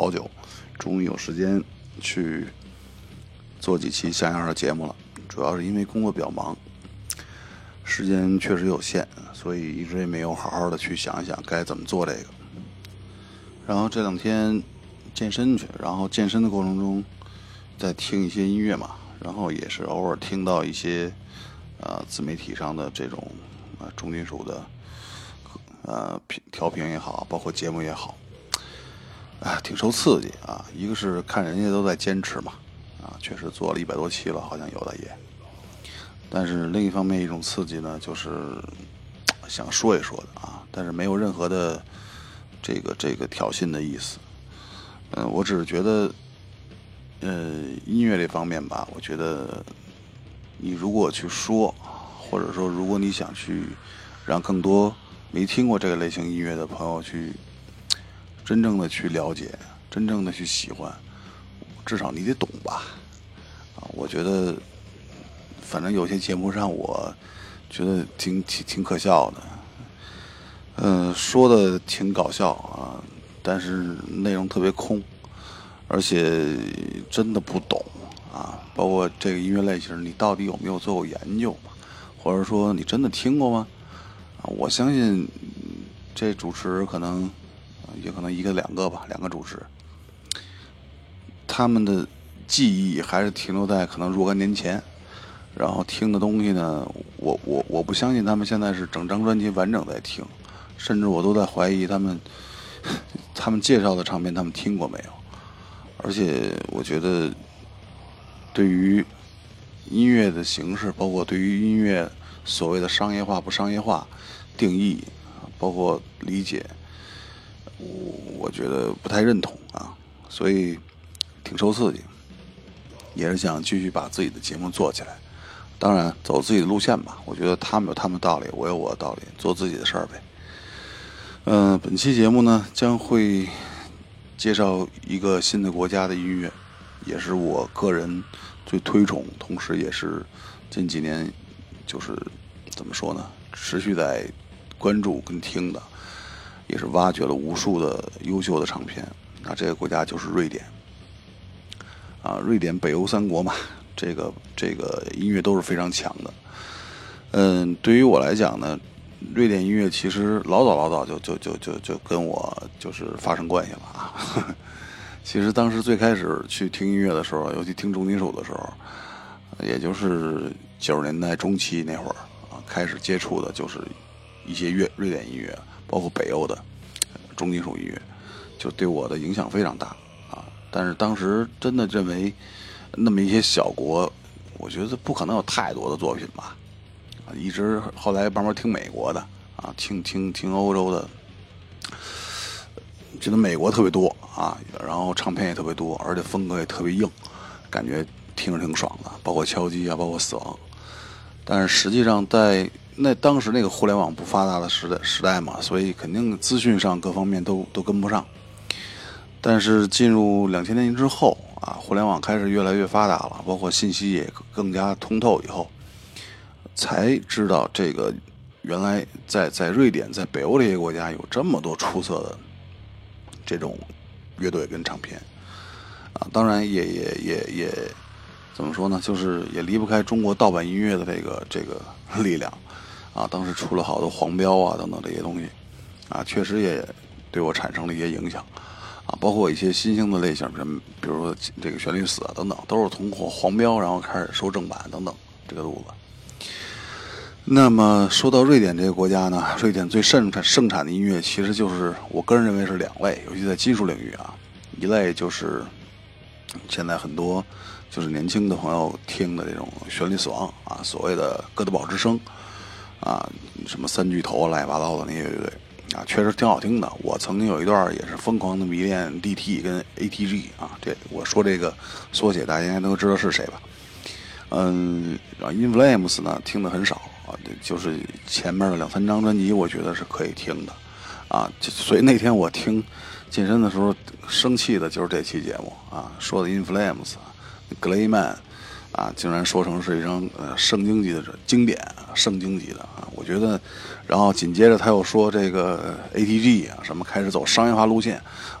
好久，终于有时间去做几期像样的节目了。主要是因为工作比较忙，时间确实有限，所以一直也没有好好的去想一想该怎么做这个。然后这两天健身去，然后健身的过程中在听一些音乐嘛，然后也是偶尔听到一些呃自媒体上的这种。啊，重金属的，呃，调评也好，包括节目也好，啊，挺受刺激啊。一个是看人家都在坚持嘛，啊，确实做了一百多期了，好像有的也。但是另一方面，一种刺激呢，就是 想说一说的啊，但是没有任何的这个这个挑衅的意思。嗯，我只是觉得，呃，音乐这方面吧，我觉得你如果去说。或者说，如果你想去让更多没听过这个类型音乐的朋友去真正的去了解，真正的去喜欢，至少你得懂吧？啊，我觉得，反正有些节目上，我觉得挺挺挺可笑的，嗯，说的挺搞笑啊，但是内容特别空，而且真的不懂啊。包括这个音乐类型，你到底有没有做过研究？或者说你真的听过吗？啊，我相信这主持可能也可能一个两个吧，两个主持，他们的记忆还是停留在可能若干年前，然后听的东西呢，我我我不相信他们现在是整张专辑完整在听，甚至我都在怀疑他们 他们介绍的唱片他们听过没有，而且我觉得对于。音乐的形式，包括对于音乐所谓的商业化不商业化定义，包括理解，我我觉得不太认同啊，所以挺受刺激，也是想继续把自己的节目做起来。当然，走自己的路线吧。我觉得他们有他们的道理，我有我的道理，做自己的事儿呗。嗯，本期节目呢将会介绍一个新的国家的音乐，也是我个人。最推崇，同时也是近几年就是怎么说呢，持续在关注跟听的，也是挖掘了无数的优秀的唱片。那这个国家就是瑞典啊，瑞典北欧三国嘛，这个这个音乐都是非常强的。嗯，对于我来讲呢，瑞典音乐其实老早老早就就就就就跟我就是发生关系了啊。其实当时最开始去听音乐的时候，尤其听重金属的时候，也就是九十年代中期那会儿啊，开始接触的就是一些乐瑞典音乐，包括北欧的重金属音乐，就对我的影响非常大啊。但是当时真的认为那么一些小国，我觉得不可能有太多的作品吧啊。一直后来慢慢听美国的啊，听听听欧洲的。觉得美国特别多啊，然后唱片也特别多，而且风格也特别硬，感觉听着挺爽的。包括敲击啊，包括死亡。但是实际上，在那当时那个互联网不发达的时代时代嘛，所以肯定资讯上各方面都都跟不上。但是进入两千年之后啊，互联网开始越来越发达了，包括信息也更加通透以后，才知道这个原来在在瑞典、在北欧这些国家有这么多出色的。这种乐队跟唱片啊，当然也也也也怎么说呢？就是也离不开中国盗版音乐的这个这个力量啊。当时出了好多黄标啊等等这些东西啊，确实也对我产生了一些影响啊。包括一些新兴的类型，什么比如说这个旋律死啊等等，都是通过黄标然后开始收正版等等这个路子。那么说到瑞典这个国家呢，瑞典最盛产盛产的音乐，其实就是我个人认为是两类，尤其在金属领域啊，一类就是现在很多就是年轻的朋友听的这种旋律死亡啊，所谓的哥德堡之声啊，什么三巨头啊乱七八糟的那些乐队啊，确实挺好听的。我曾经有一段也是疯狂的迷恋 DT 跟 ATG 啊，这我说这个缩写大家应该都知道是谁吧？嗯，然后 In Flames 呢听的很少。啊，就是前面的两三张专辑，我觉得是可以听的，啊，所以那天我听健身的时候生气的就是这期节目啊，说的 In Flames、Glayman，啊，竟然说成是一张呃圣经级的经典，圣经级的啊，我觉得，然后紧接着他又说这个 ATG 啊什么开始走商业化路线，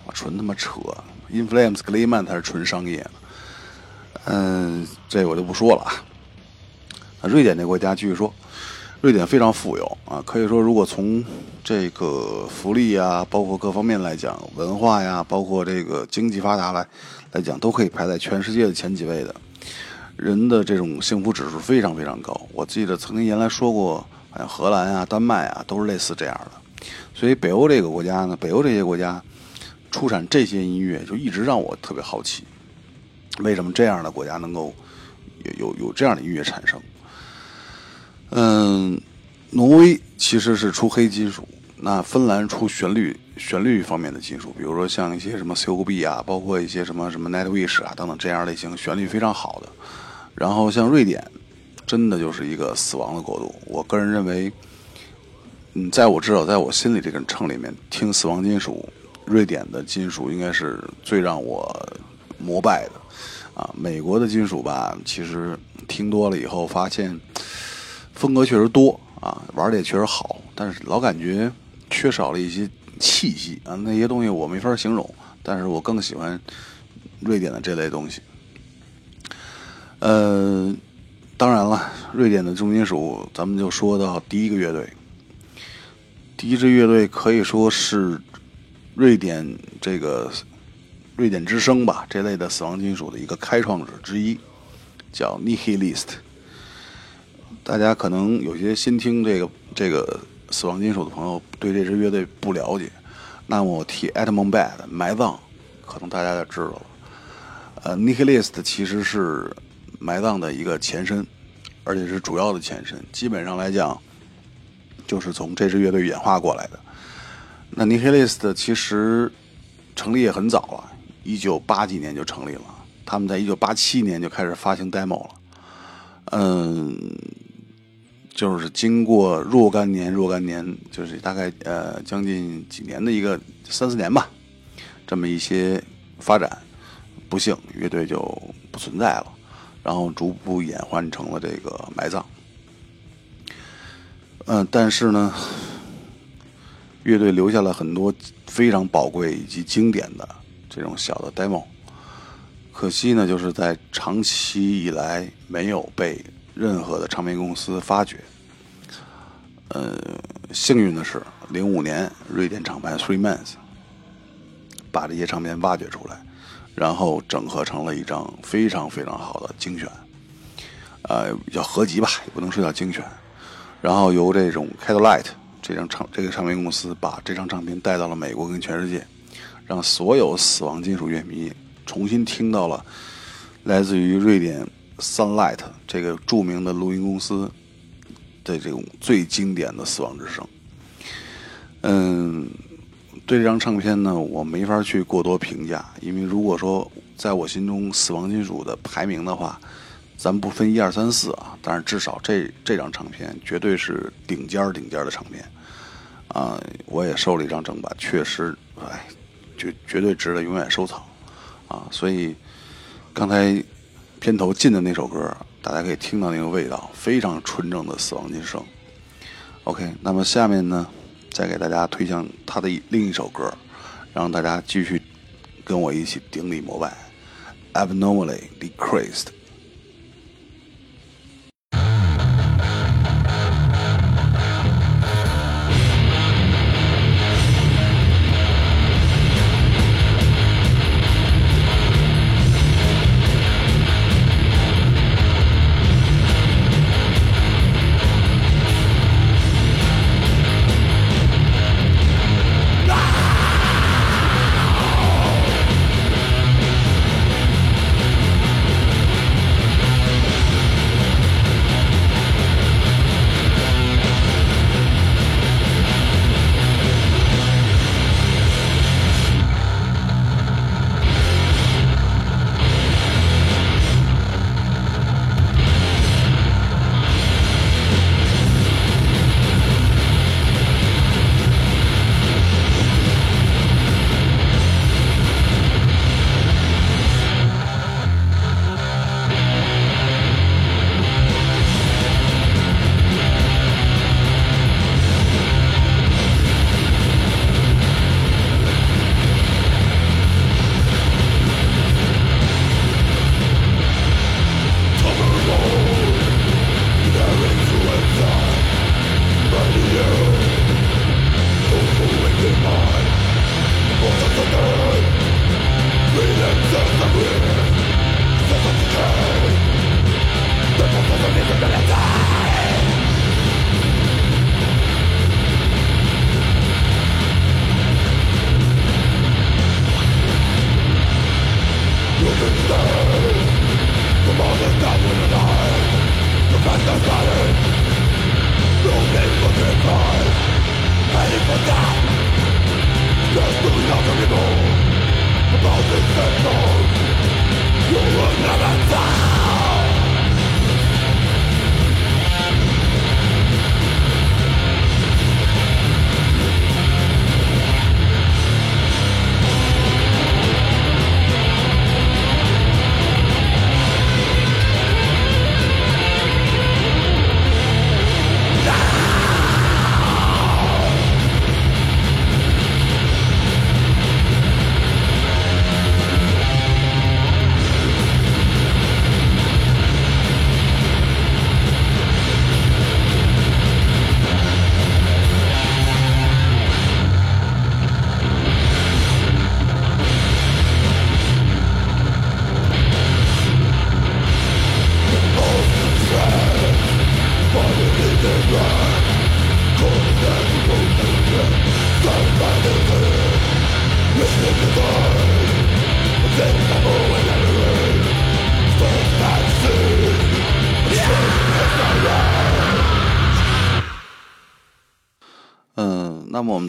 啊，纯他妈扯，Inflames 格雷曼才是纯商业的，嗯，这我就不说了啊。瑞典这国家继续说。瑞典非常富有啊，可以说，如果从这个福利啊，包括各方面来讲，文化呀，包括这个经济发达来来讲，都可以排在全世界的前几位的。人的这种幸福指数非常非常高。我记得曾经原来说过，好像荷兰啊、丹麦啊都是类似这样的。所以北欧这个国家呢，北欧这些国家出产这些音乐，就一直让我特别好奇，为什么这样的国家能够有有有这样的音乐产生？嗯，挪威其实是出黑金属，那芬兰出旋律旋律方面的金属，比如说像一些什么 COB 啊，包括一些什么什么 Nightwish 啊等等这样类型旋律非常好的。然后像瑞典，真的就是一个死亡的国度。我个人认为，嗯，在我知道，在我心里这个秤里面听死亡金属，瑞典的金属应该是最让我膜拜的。啊，美国的金属吧，其实听多了以后发现。风格确实多啊，玩的也确实好，但是老感觉缺少了一些气息啊，那些东西我没法形容。但是我更喜欢瑞典的这类东西。呃，当然了，瑞典的重金属，咱们就说到第一个乐队，第一支乐队可以说是瑞典这个瑞典之声吧这类的死亡金属的一个开创者之一，叫 Nihilist。大家可能有些新听这个这个死亡金属的朋友对这支乐队不了解，那么我提 a t m o n Bad 埋葬，可能大家就知道了。呃，Nihilist 其实是埋葬的一个前身，而且是主要的前身。基本上来讲，就是从这支乐队演化过来的。那 Nihilist 其实成立也很早了，一九八几年就成立了。他们在一九八七年就开始发行 demo 了。嗯。就是经过若干年、若干年，就是大概呃将近几年的一个三四年吧，这么一些发展，不幸乐队就不存在了，然后逐步演换成了这个埋葬。嗯，但是呢，乐队留下了很多非常宝贵以及经典的这种小的 demo，可惜呢，就是在长期以来没有被任何的唱片公司发掘。呃，幸运的是，零五年瑞典厂牌 Three Mans 把这些唱片挖掘出来，然后整合成了一张非常非常好的精选，呃，叫合集吧，也不能说叫精选。然后由这种 Catalyte 这张唱这个唱片公司把这张唱片带到了美国跟全世界，让所有死亡金属乐迷重新听到了来自于瑞典 Sunlight 这个著名的录音公司。的这种最经典的死亡之声，嗯，对这张唱片呢，我没法去过多评价，因为如果说在我心中死亡金属的排名的话，咱不分一二三四啊，但是至少这这张唱片绝对是顶尖顶尖的唱片，啊，我也收了一张正版，确实，哎，绝绝对值得永远收藏，啊，所以刚才片头进的那首歌。大家可以听到那个味道，非常纯正的死亡金声。OK，那么下面呢，再给大家推向他的另一首歌，让大家继续跟我一起顶礼膜拜，Abnormally Decreased。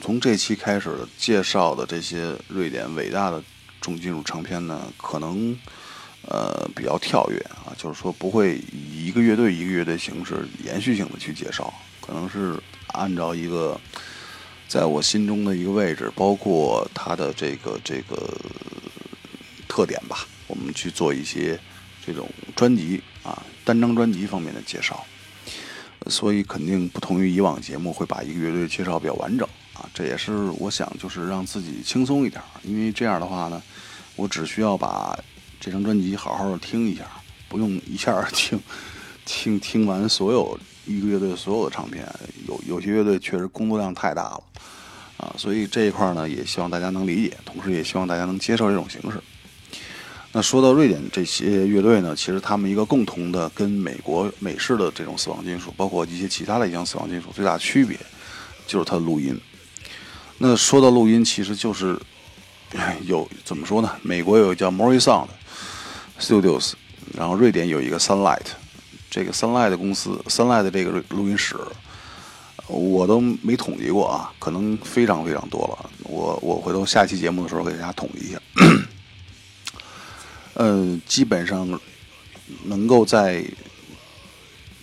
从这期开始介绍的这些瑞典伟大的重金属唱片呢，可能呃比较跳跃啊，就是说不会以一个乐队一个乐队形式延续性的去介绍，可能是按照一个在我心中的一个位置，包括它的这个这个特点吧，我们去做一些这种专辑啊单张专辑方面的介绍，所以肯定不同于以往节目会把一个乐队介绍比较完整。啊这也是我想，就是让自己轻松一点，因为这样的话呢，我只需要把这张专辑好好的听一下，不用一下 听听听完所有一个乐队所有的唱片。有有些乐队确实工作量太大了啊，所以这一块呢，也希望大家能理解，同时也希望大家能接受这种形式。那说到瑞典这些乐队呢，其实他们一个共同的跟美国美式的这种死亡金属，包括一些其他的一些死亡金属最大区别，就是它的录音。那说到录音，其实就是有怎么说呢？美国有叫 Mori Sound Studios，然后瑞典有一个 Sunlight，这个 Sunlight 公司，Sunlight 这个录音室，我都没统计过啊，可能非常非常多了。我我回头下期节目的时候给大家统计一下。嗯，基本上能够在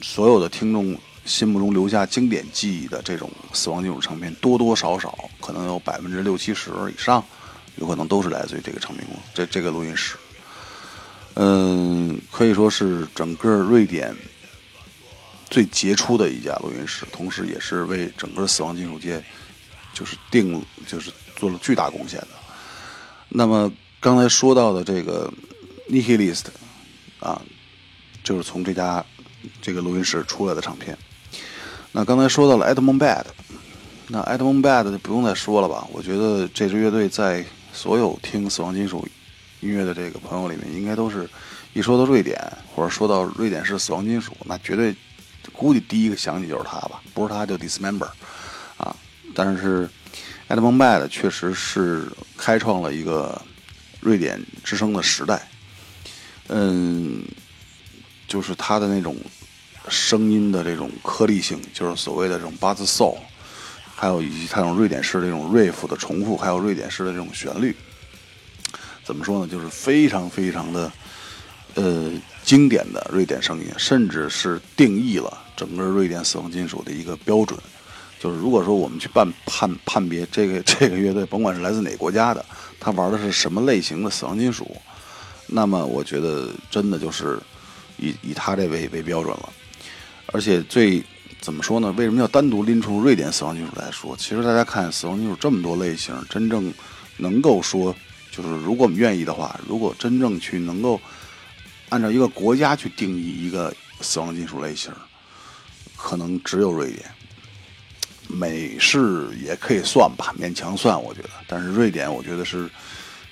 所有的听众。心目中留下经典记忆的这种死亡金属唱片，多多少少可能有百分之六七十以上，有可能都是来自于这个唱片公司，这这个录音室。嗯，可以说是整个瑞典最杰出的一家录音室，同时也是为整个死亡金属界就是定就是做了巨大贡献的。那么刚才说到的这个 Nihilist 啊，就是从这家这个录音室出来的唱片。那刚才说到了 Edmund Bad，那 Edmund Bad 就不用再说了吧？我觉得这支乐队在所有听死亡金属音乐的这个朋友里面，应该都是一说到瑞典或者说到瑞典式死亡金属，那绝对估计第一个想起就是他吧？不是他就 Dismember 啊！但是 Edmund Bad 确实是开创了一个瑞典之声的时代，嗯，就是他的那种。声音的这种颗粒性，就是所谓的这种八字 soul，还有以及它这种瑞典式的这种 riff 的重复，还有瑞典式的这种旋律，怎么说呢？就是非常非常的呃经典的瑞典声音，甚至是定义了整个瑞典死亡金属的一个标准。就是如果说我们去判判判别这个 这个乐队，甭管是来自哪国家的，他玩的是什么类型的死亡金属，那么我觉得真的就是以以他这为为标准了。而且最怎么说呢？为什么要单独拎出瑞典死亡金属来说？其实大家看死亡金属这么多类型，真正能够说，就是如果我们愿意的话，如果真正去能够按照一个国家去定义一个死亡金属类型，可能只有瑞典。美式也可以算吧，勉强算，我觉得。但是瑞典，我觉得是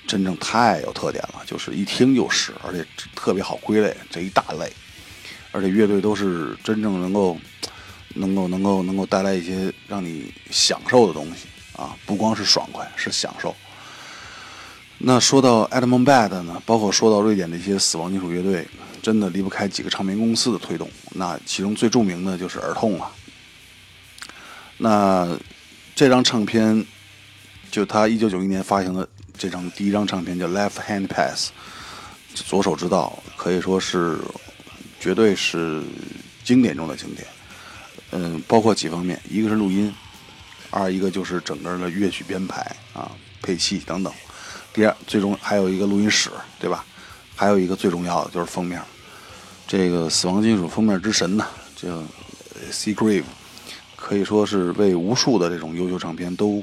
真正太有特点了，就是一听就是，而且特别好归类，这一大类。而且乐队都是真正能够、能够、能够、能够带来一些让你享受的东西啊，不光是爽快，是享受。那说到 Adam Bad 呢，包括说到瑞典的一些死亡金属乐队，真的离不开几个唱片公司的推动。那其中最著名的就是耳痛了。那这张唱片，就他一九九一年发行的这张第一张唱片叫《Left Hand Pass》，左手之道，可以说是绝对是经典中的经典。嗯，包括几方面，一个是录音，二一个就是整个的乐曲编排啊、配器等等。第二，最终还有一个录音室，对吧？还有一个最重要的就是封面，这个死亡金属封面之神呢，叫 s e Grave，可以说是为无数的这种优秀唱片都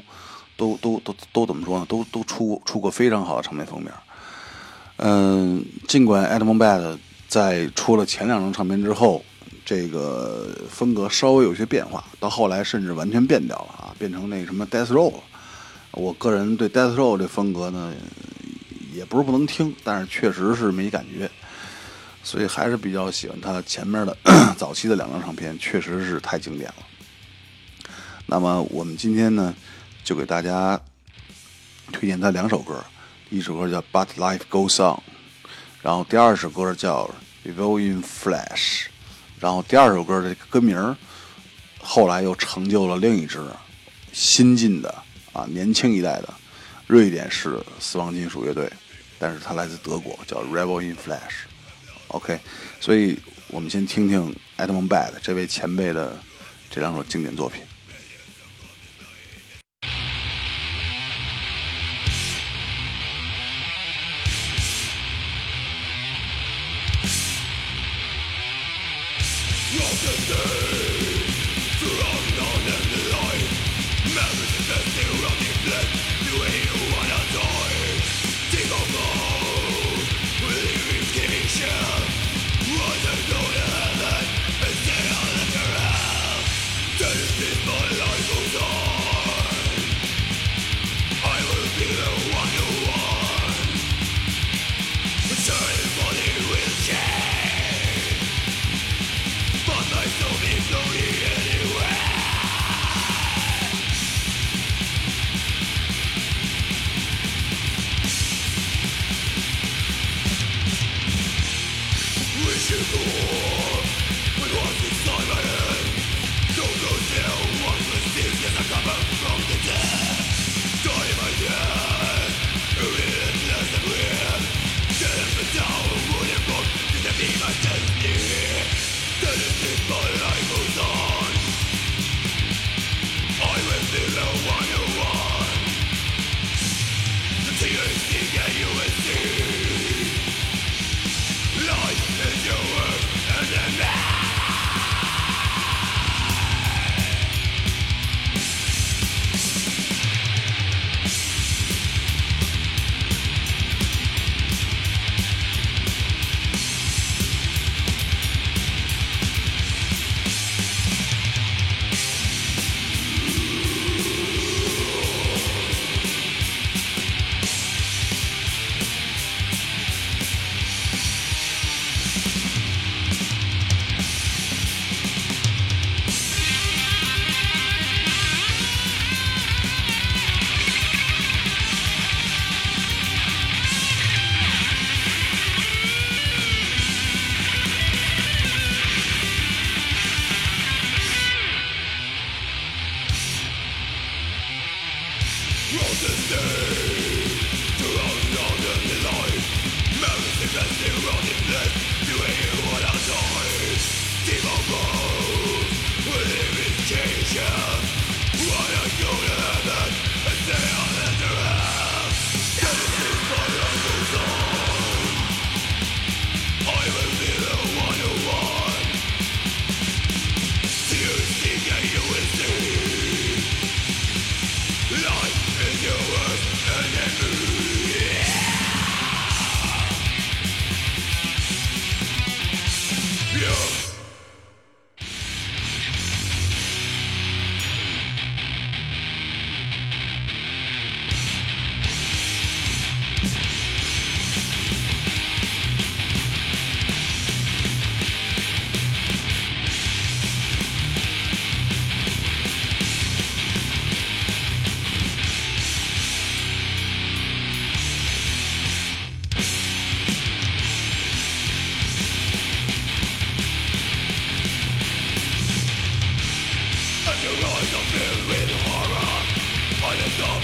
都都都都怎么说呢？都都出出过非常好的唱片封面。嗯，尽管 Adam Bad 在出了前两张唱片之后，这个风格稍微有些变化，到后来甚至完全变掉了啊，变成那什么 Death Row 了。我个人对 Death Row 这风格呢，也不是不能听，但是确实是没感觉，所以还是比较喜欢他前面的 早期的两张唱片，确实是太经典了。那么我们今天呢，就给大家推荐他两首歌，一首歌叫《But Life Goes On》，然后第二首歌叫《Revel in Flash》，然后第二首歌的歌名后来又成就了另一支新进的。啊，年轻一代的瑞典式死亡金属乐队，但是它来自德国，叫 Rebel in Flash。OK，所以我们先听听 Edmund Bad 这位前辈的这两首经典作品。Your sister.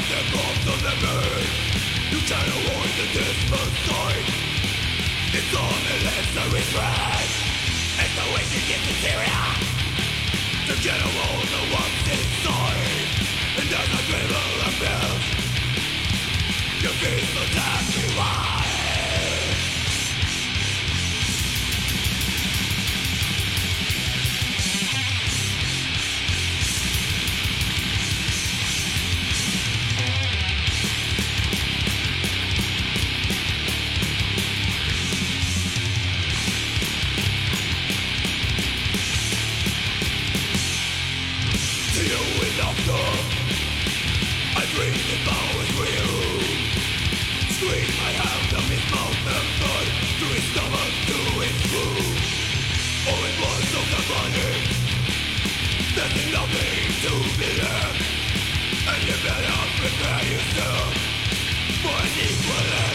the cost of the pain You can't avoid the dismal sight It's all the necessary trash It's the way to get material To get around the what's inside And there's a greater abuse You feel will damn you are There's nothing to be left And you better prepare yourself For an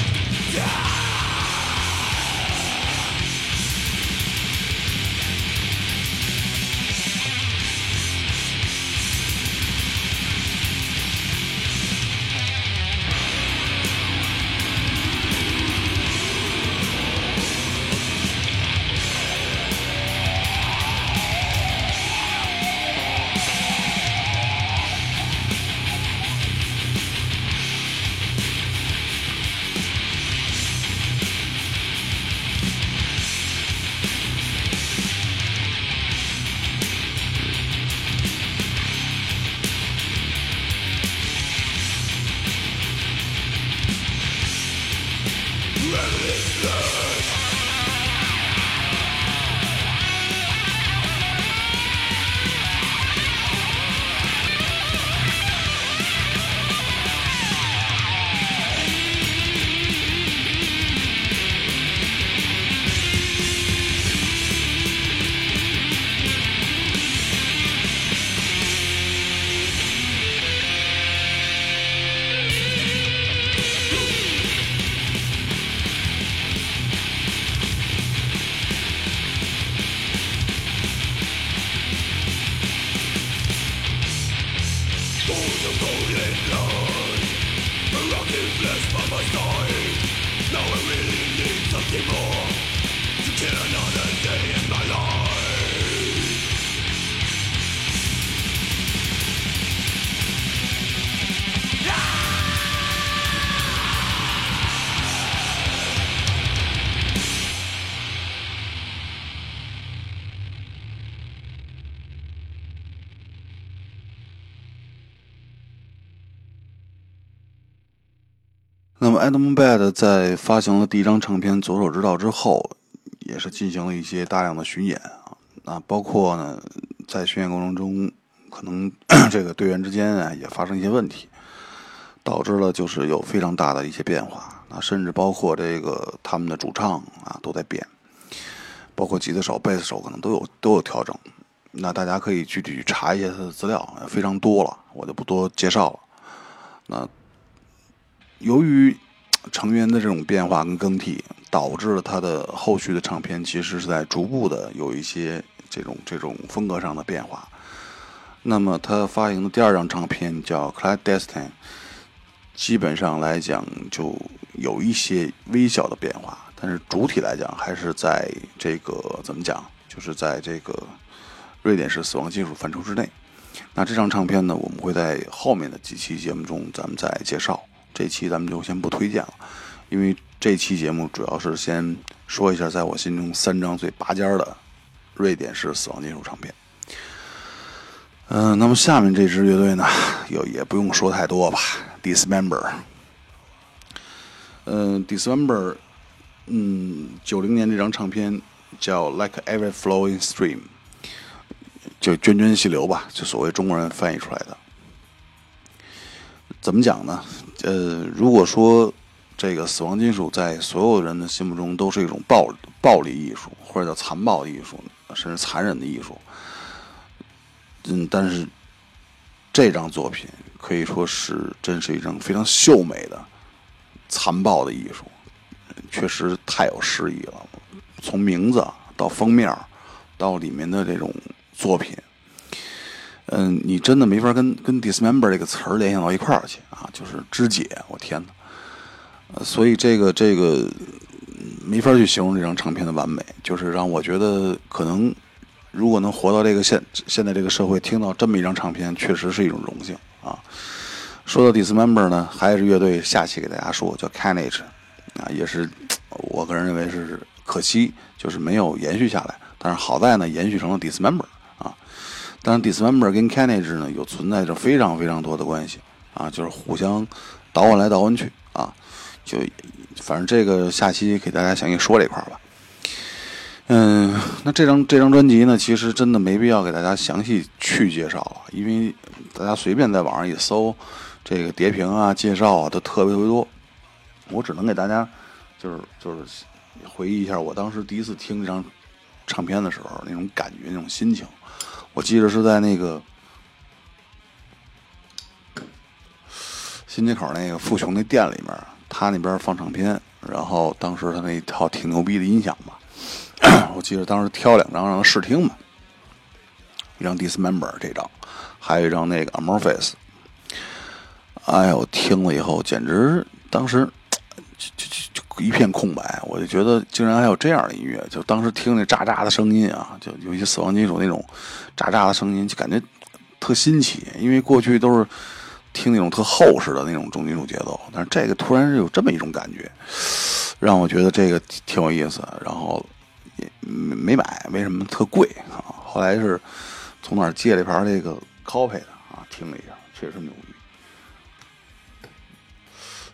，Adam Bad 在发行了第一张唱片《左手之道》之后，也是进行了一些大量的巡演啊，那包括呢，在巡演过程中，可能 这个队员之间啊也发生一些问题，导致了就是有非常大的一些变化啊，甚至包括这个他们的主唱啊都在变，包括吉他手、贝斯手可能都有都有调整。那大家可以具体去查一些他的资料，非常多了，我就不多介绍了。那。由于成员的这种变化跟更替，导致了他的后续的唱片其实是在逐步的有一些这种这种风格上的变化。那么他发行的第二张唱片叫《Clandestine》，基本上来讲就有一些微小的变化，但是主体来讲还是在这个怎么讲，就是在这个瑞典式死亡金属范畴之内。那这张唱片呢，我们会在后面的几期节目中咱们再介绍。这期咱们就先不推荐了，因为这期节目主要是先说一下在我心中三张最拔尖的瑞典式死亡金属唱片。嗯，那么下面这支乐队呢，有也不用说太多吧，Dismember。嗯，Dismember，嗯，九零年这张唱片叫《Like Every Flowing Stream》，就涓涓细流吧，就所谓中国人翻译出来的。怎么讲呢？呃，如果说这个死亡金属在所有人的心目中都是一种暴暴力艺术，或者叫残暴艺术，甚至残忍的艺术，嗯，但是这张作品可以说是真是一张非常秀美的残暴的艺术，确实太有诗意了。从名字到封面到里面的这种作品，嗯，你真的没法跟跟 dismember 这个词儿联想到一块儿去啊，就是肢解，我天哪！所以这个这个没法去形容这张唱片的完美，就是让我觉得可能如果能活到这个现现在这个社会，听到这么一张唱片，确实是一种荣幸啊。说到 dismember 呢，还是乐队下期给大家说，叫 Carnage 啊，也是我个人认为是可惜，就是没有延续下来。但是好在呢，延续成了 dismember。但是 Dismember 跟 Carnage 呢有存在着非常非常多的关系啊，就是互相倒换来倒换去啊，就反正这个下期给大家详细说这块吧。嗯，那这张这张专辑呢，其实真的没必要给大家详细去介绍了，因为大家随便在网上一搜，这个碟评啊、介绍啊都特别特别多。我只能给大家就是就是回忆一下我当时第一次听这张唱片的时候那种感觉、那种心情。我记得是在那个新街口那个富雄那店里面，他那边放唱片，然后当时他那一套挺牛逼的音响吧，我记得当时挑两张让他试听嘛，一张 Dismember 这张，还有一张那个 Amorphis，哎呦，听了以后简直当时就就就就一片空白，我就觉得竟然还有这样的音乐，就当时听那喳喳的声音啊，就有一些死亡金属那种。喳喳的声音就感觉特新奇，因为过去都是听那种特厚实的那种重金属节奏，但是这个突然有这么一种感觉，让我觉得这个挺有意思。然后也没没买，为什么特贵啊？后来是从哪借了一盘这个 copy 的啊，听了一下，确实牛逼。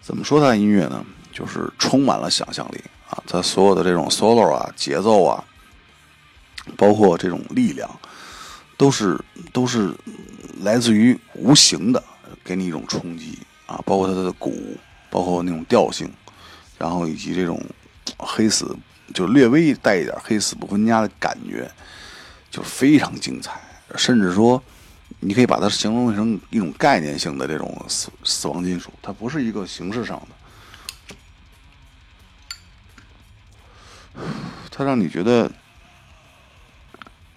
怎么说它音乐呢？就是充满了想象力啊！它所有的这种 solo 啊、节奏啊，包括这种力量。都是都是来自于无形的，给你一种冲击啊！包括它的鼓，包括那种调性，然后以及这种黑死，就略微带一点黑死不分家的感觉，就非常精彩。甚至说，你可以把它形容成一种概念性的这种死死亡金属，它不是一个形式上的，它让你觉得。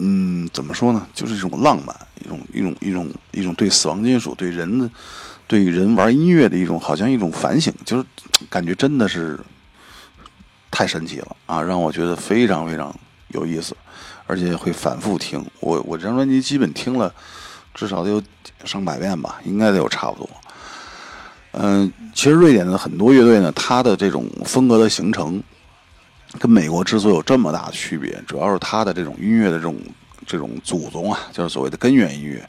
嗯，怎么说呢？就是一种浪漫，一种一种一种一种对死亡金属、对人的、对人玩音乐的一种，好像一种反省，就是 感觉真的是太神奇了啊！让我觉得非常非常有意思，而且会反复听。我我这张专辑基本听了至少得有上百遍吧，应该得有差不多。嗯，其实瑞典的很多乐队呢，它的这种风格的形成。跟美国之所以有这么大的区别，主要是它的这种音乐的这种这种祖宗啊，就是所谓的根源音乐，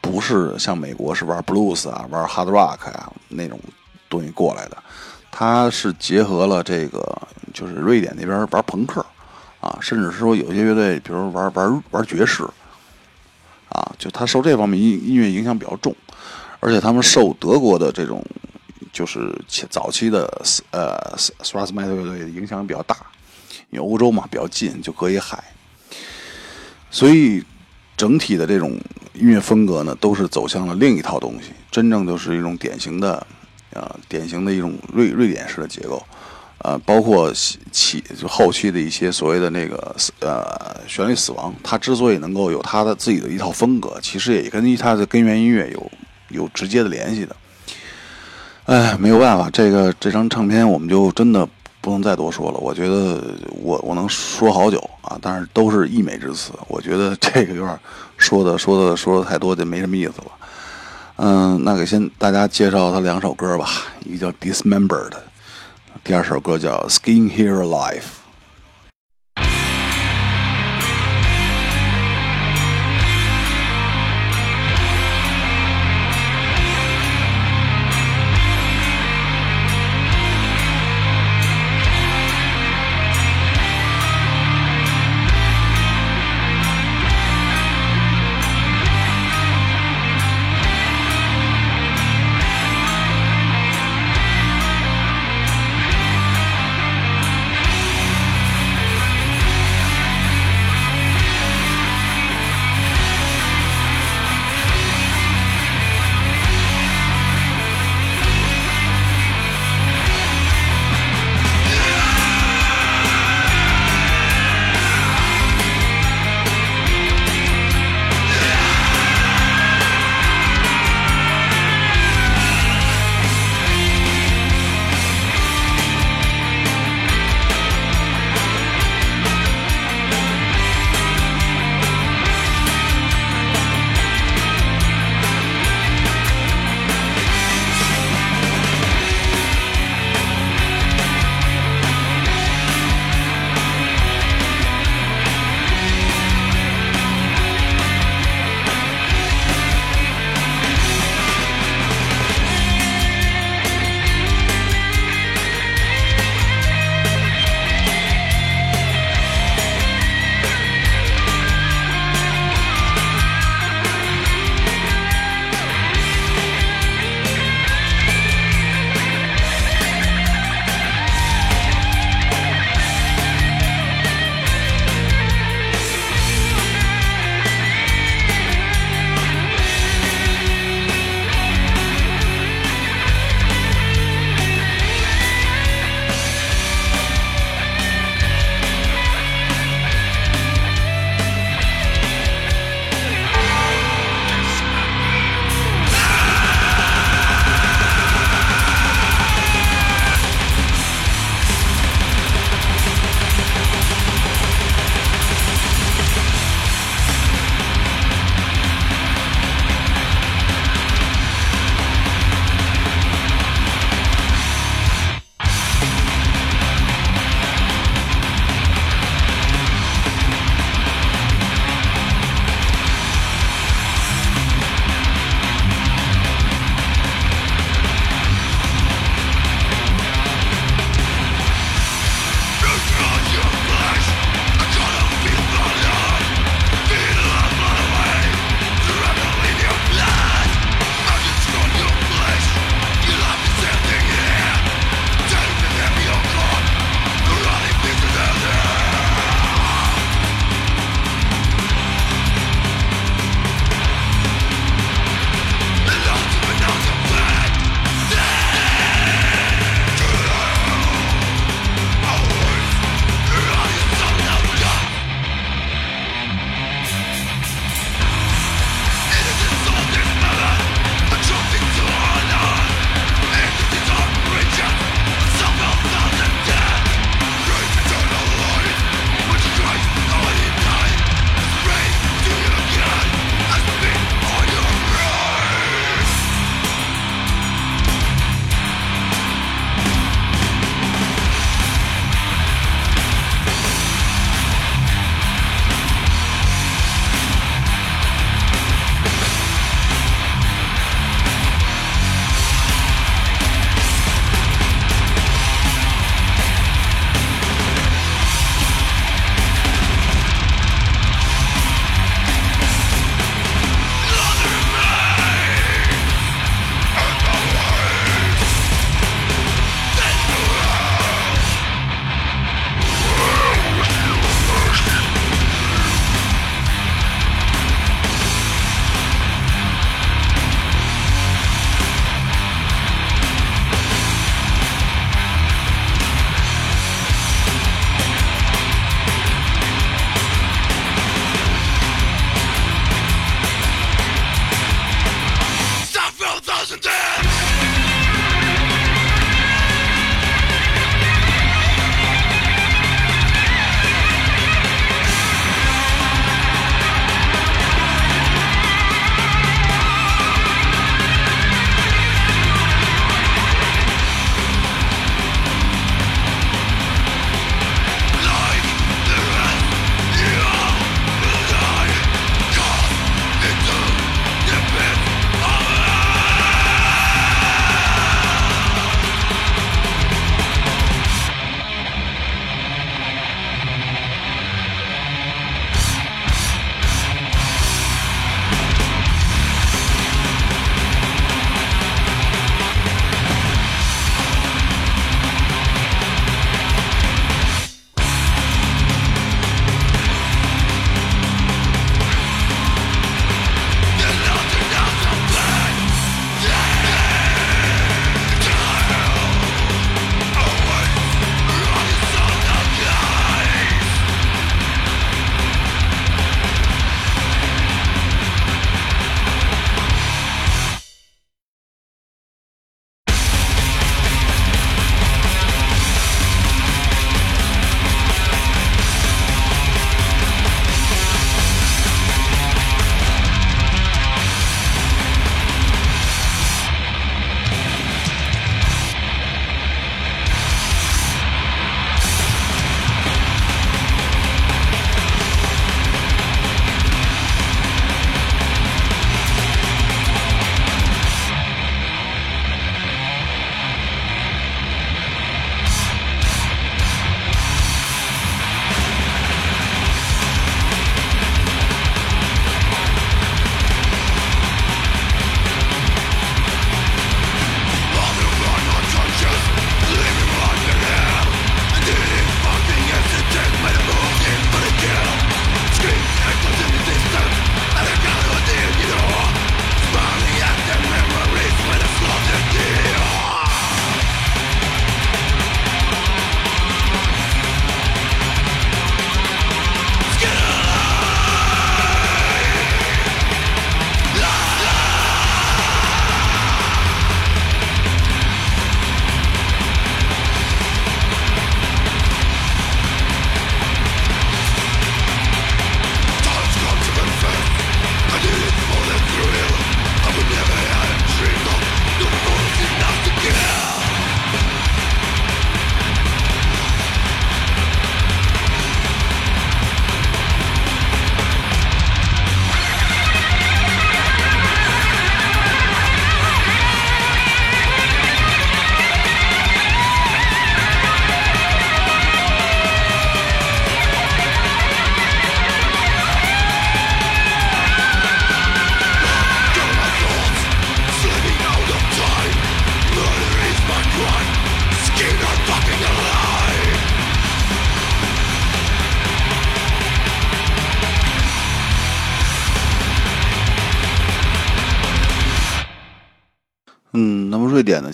不是像美国是玩 blues 啊、玩 hard rock 啊那种东西过来的，它是结合了这个，就是瑞典那边玩朋克啊，甚至是说有些乐队，比如玩玩玩爵士啊，就他受这方面音音乐影响比较重，而且他们受德国的这种。就是早期的呃 s t r a s m e t a 乐队影响比较大，因为欧洲嘛比较近，就隔一海，所以整体的这种音乐风格呢，都是走向了另一套东西，真正就是一种典型的啊典型的一种瑞瑞典式的结构，呃，包括起就后期的一些所谓的那个呃旋律死亡，它之所以能够有它的自己的一套风格，其实也跟它的根源音乐有有直接的联系的。哎，没有办法，这个这张唱片我们就真的不能再多说了。我觉得我我能说好久啊，但是都是溢美之词。我觉得这个有点说的说的说的太多就没什么意思了。嗯，那给先大家介绍他两首歌吧，一个叫《Dismembered》，第二首歌叫《Skin Here Life》。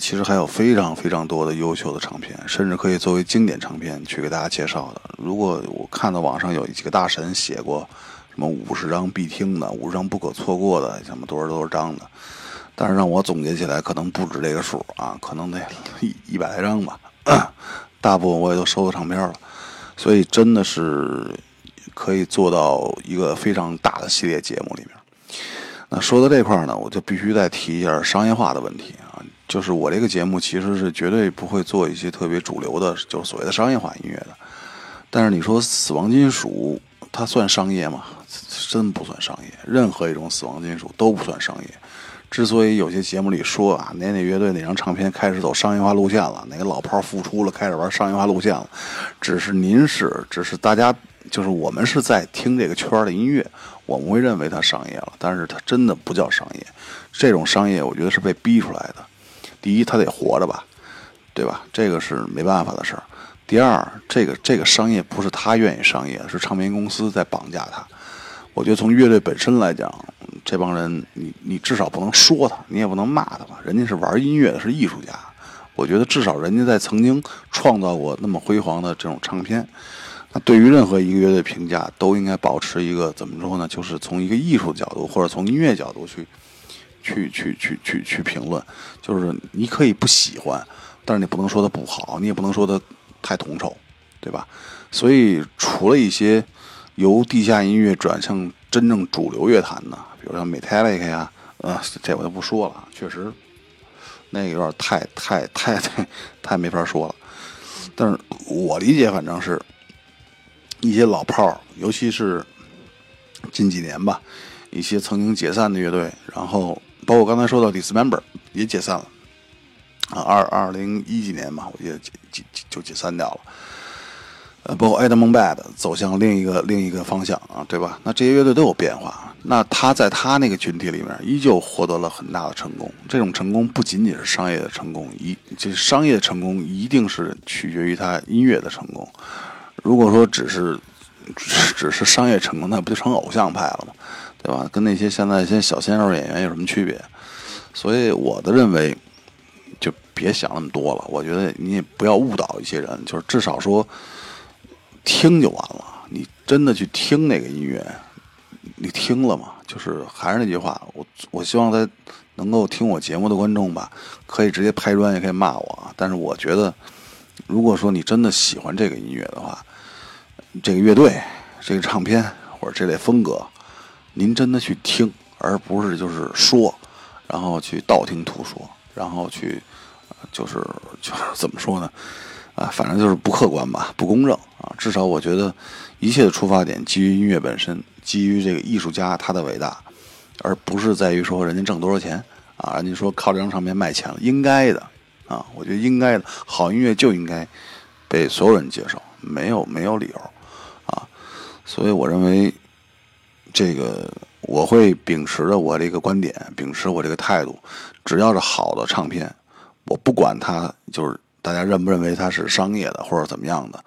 其实还有非常非常多的优秀的唱片，甚至可以作为经典唱片去给大家介绍的。如果我看到网上有几个大神写过什么五十张必听的、五十张不可错过的，什么多少多少张的，但是让我总结起来，可能不止这个数啊，可能得一一百来张吧。大部分我也都收过唱片了，所以真的是可以做到一个非常大的系列节目里面。那说到这块呢，我就必须再提一下商业化的问题，就是我这个节目其实是绝对不会做一些特别主流的，就是所谓的商业化音乐的。但是你说死亡金属，它算商业吗？真不算商业，任何一种死亡金属都不算商业。之所以有些节目里说啊，哪哪乐队哪张唱片开始走商业化路线了，哪个老炮儿复出了，开始玩商业化路线了，只是您是，只是大家，就是我们是在听这个圈的音乐，我们会认为它商业了，但是它真的不叫商业。这种商业，我觉得是被逼出来的。第一，他得活着吧，对吧？这个是没办法的事儿。第二，这个这个商业不是他愿意商业，是唱片公司在绑架他。我觉得从乐队本身来讲，这帮人，你你至少不能说他，你也不能骂他吧？人家是玩音乐的，是艺术家。我觉得至少人家在曾经创造过那么辉煌的这种唱片。那对于任何一个乐队评价，都应该保持一个怎么说呢？就是从一个艺术角度或者从音乐角度去去去去去去评论。就是你可以不喜欢，但是你不能说它不好，你也不能说它太统筹，对吧？所以除了一些。由地下音乐转向真正主流乐坛的，比如像 Metallica 呀，呃，这我就不说了，确实那个有点太太太太太没法说了。但是我理解，反正是一些老炮儿，尤其是近几年吧，一些曾经解散的乐队，然后包括刚才说到 Dismember 也解散了啊，二二零一几年吧，我记得就就就解散掉了。呃，包括 Adam Bad 走向另一个另一个方向啊，对吧？那这些乐队都有变化，那他在他那个群体里面依旧获得了很大的成功。这种成功不仅仅是商业的成功，一这商业成功一定是取决于他音乐的成功。如果说只是只是商业成功，那不就成偶像派了吗？对吧？跟那些现在一些小鲜肉演员有什么区别？所以我的认为，就别想那么多了。我觉得你也不要误导一些人，就是至少说。听就完了，你真的去听那个音乐，你听了吗？就是还是那句话，我我希望在能够听我节目的观众吧，可以直接拍砖，也可以骂我。但是我觉得，如果说你真的喜欢这个音乐的话，这个乐队、这个唱片或者这类风格，您真的去听，而不是就是说，然后去道听途说，然后去就是 就是怎么说呢？啊，反正就是不客观吧，不公正啊！至少我觉得，一切的出发点基于音乐本身，基于这个艺术家他的伟大，而不是在于说人家挣多少钱啊！人家说靠这张唱片卖钱了，应该的啊！我觉得应该的，好音乐就应该被所有人接受，没有没有理由啊！所以我认为，这个我会秉持着我这个观点，秉持我这个态度，只要是好的唱片，我不管它就是。大家认不认为它是商业的或者怎么样的，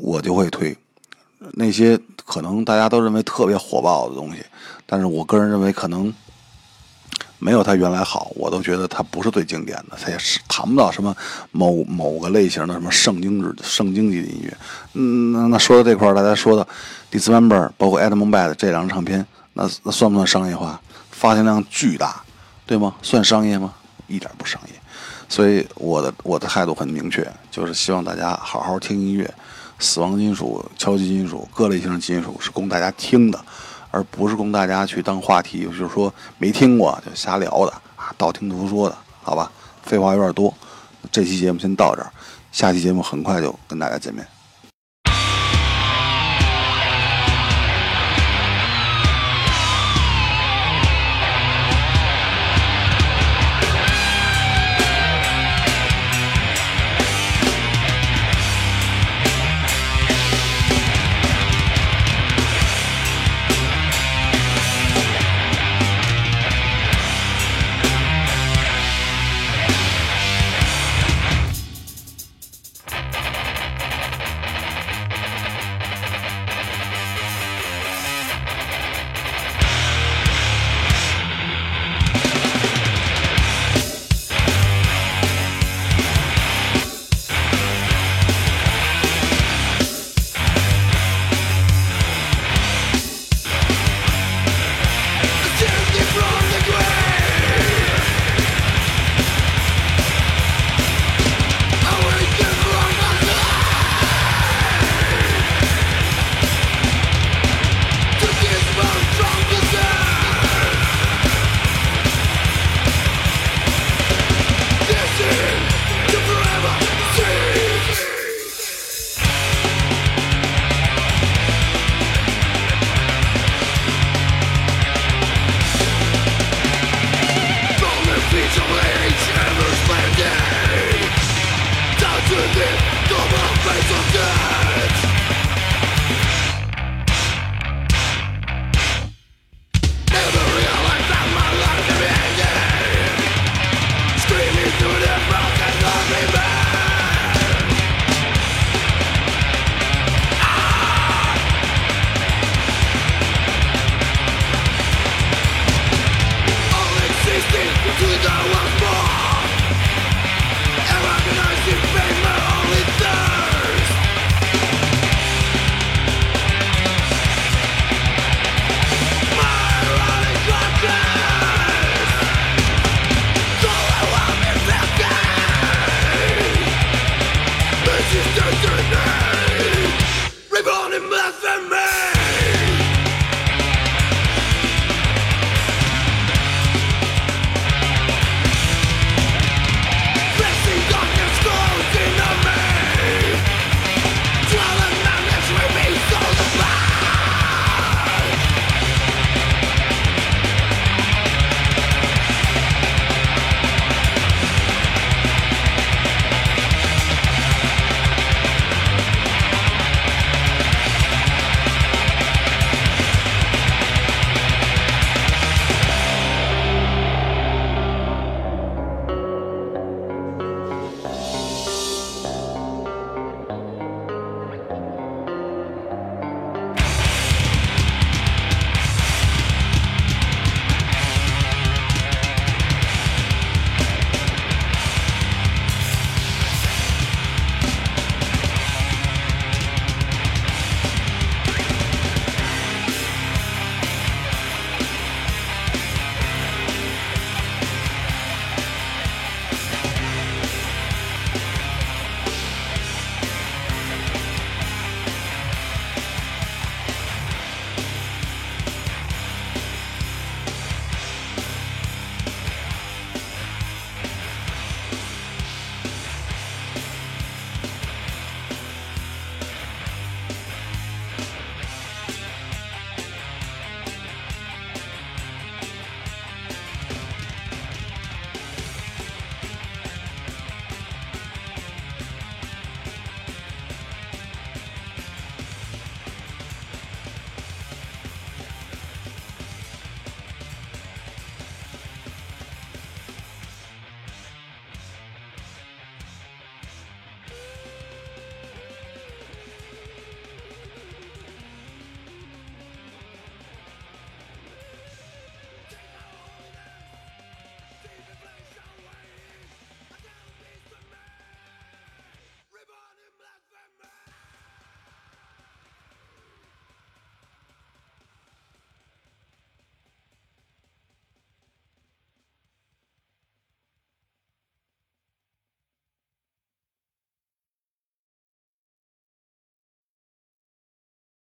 我就会推那些可能大家都认为特别火爆的东西，但是我个人认为可能没有它原来好，我都觉得它不是最经典的，它也是谈不到什么某某个类型的什么圣经之圣经级的音乐。嗯，那那说到这块儿，大家说的 Dismember，包括 Adam Bad 这两张唱片，那那算不算商业化？发行量巨大，对吗？算商业吗？一点不商业。所以我的我的态度很明确，就是希望大家好好听音乐，死亡金属、敲击金属、各类型的金属是供大家听的，而不是供大家去当话题，就是说没听过就瞎聊的啊，道听途说的，好吧？废话有点多，这期节目先到这儿，下期节目很快就跟大家见面。